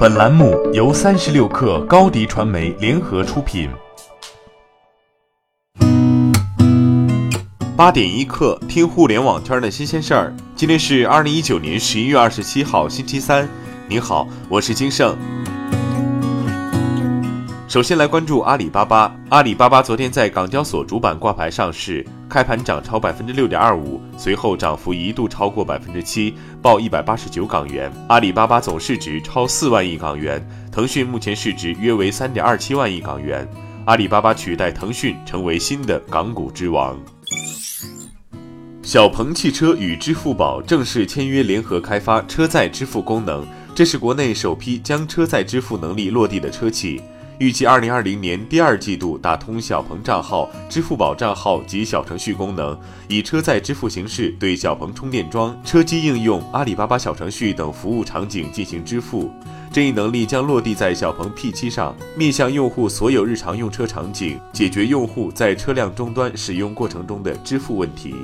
本栏目由三十六氪高低传媒联合出品。八点一刻，听互联网圈的新鲜事儿。今天是二零一九年十一月二十七号，星期三。你好，我是金盛。首先来关注阿里巴巴。阿里巴巴昨天在港交所主板挂牌上市，开盘涨超百分之六点二五，随后涨幅一度超过百分之七，报一百八十九港元。阿里巴巴总市值超四万亿港元，腾讯目前市值约为三点二七万亿港元。阿里巴巴取代腾讯成为新的港股之王。小鹏汽车与支付宝正式签约，联合开发车载支付功能，这是国内首批将车载支付能力落地的车企。预计二零二零年第二季度打通小鹏账号、支付宝账号及小程序功能，以车载支付形式对小鹏充电桩、车机应用、阿里巴巴小程序等服务场景进行支付。这一能力将落地在小鹏 P7 上，面向用户所有日常用车场景，解决用户在车辆终端使用过程中的支付问题。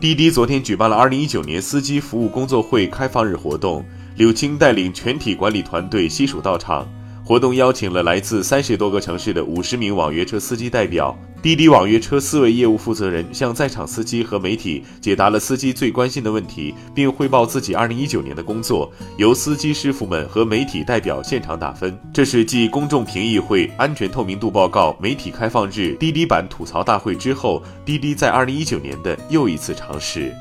滴滴昨天举办了二零一九年司机服务工作会开放日活动，柳青带领全体管理团队悉数到场。活动邀请了来自三十多个城市的五十名网约车司机代表。滴滴网约车四位业务负责人向在场司机和媒体解答了司机最关心的问题，并汇报自己二零一九年的工作。由司机师傅们和媒体代表现场打分。这是继公众评议会、安全透明度报告、媒体开放日、滴滴版吐槽大会之后，滴滴在二零一九年的又一次尝试。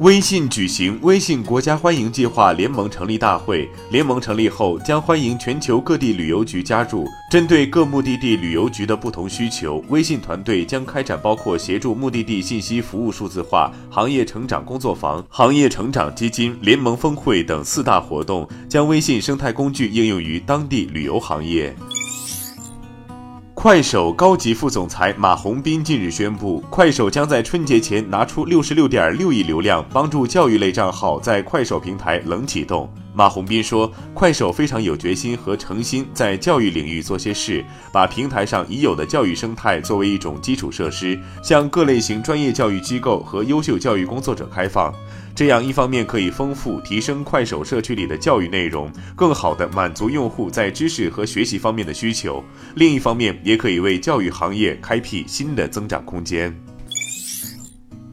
微信举行微信国家欢迎计划联盟成立大会，联盟成立后将欢迎全球各地旅游局加入。针对各目的地旅游局的不同需求，微信团队将开展包括协助目的地信息服务数字化、行业成长工作坊、行业成长基金、联盟峰会等四大活动，将微信生态工具应用于当地旅游行业。快手高级副总裁马洪斌近日宣布，快手将在春节前拿出六十六点六亿流量，帮助教育类账号在快手平台冷启动。马洪斌说，快手非常有决心和诚心在教育领域做些事，把平台上已有的教育生态作为一种基础设施，向各类型专业教育机构和优秀教育工作者开放。这样一方面可以丰富提升快手社区里的教育内容，更好地满足用户在知识和学习方面的需求；另一方面也可以为教育行业开辟新的增长空间。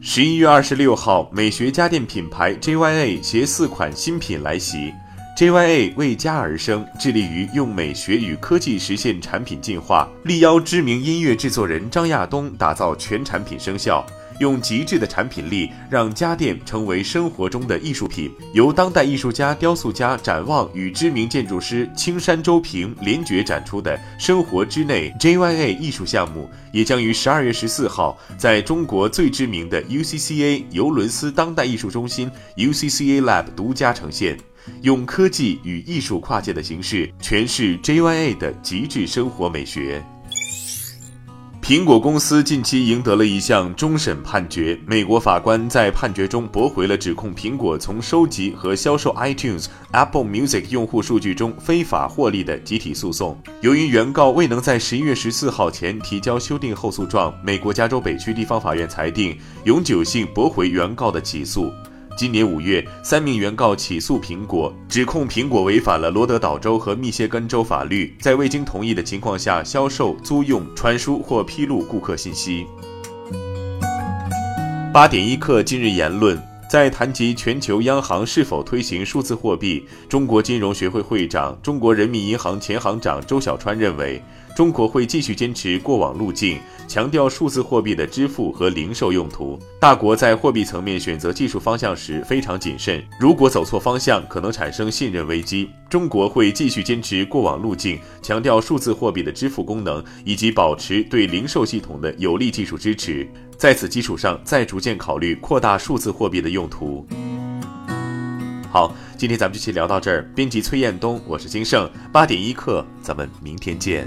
十一月二十六号，美学家电品牌 JYA 携四款新品来袭。JYA 为家而生，致力于用美学与科技实现产品进化，力邀知名音乐制作人张亚东打造全产品生效。用极致的产品力，让家电成为生活中的艺术品。由当代艺术家、雕塑家展望与知名建筑师青山周平联决展出的“生活之内 ”JYA 艺术项目，也将于十二月十四号在中国最知名的 UCCA 尤伦斯当代艺术中心 UCCA Lab 独家呈现，用科技与艺术跨界的形式诠释 JYA 的极致生活美学。苹果公司近期赢得了一项终审判决，美国法官在判决中驳回了指控苹果从收集和销售 iTunes、Apple Music 用户数据中非法获利的集体诉讼。由于原告未能在十一月十四号前提交修订后诉状，美国加州北区地方法院裁定永久性驳回原告的起诉。今年五月，三名原告起诉苹果，指控苹果违反了罗德岛州和密歇根州法律，在未经同意的情况下销售、租用、传输或披露顾客信息。八点一刻，今日言论，在谈及全球央行是否推行数字货币，中国金融学会会长、中国人民银行前行长周小川认为。中国会继续坚持过往路径，强调数字货币的支付和零售用途。大国在货币层面选择技术方向时非常谨慎，如果走错方向，可能产生信任危机。中国会继续坚持过往路径，强调数字货币的支付功能，以及保持对零售系统的有力技术支持。在此基础上，再逐渐考虑扩大数字货币的用途。好，今天咱们就先聊到这儿。编辑崔彦东，我是金盛，八点一刻，咱们明天见。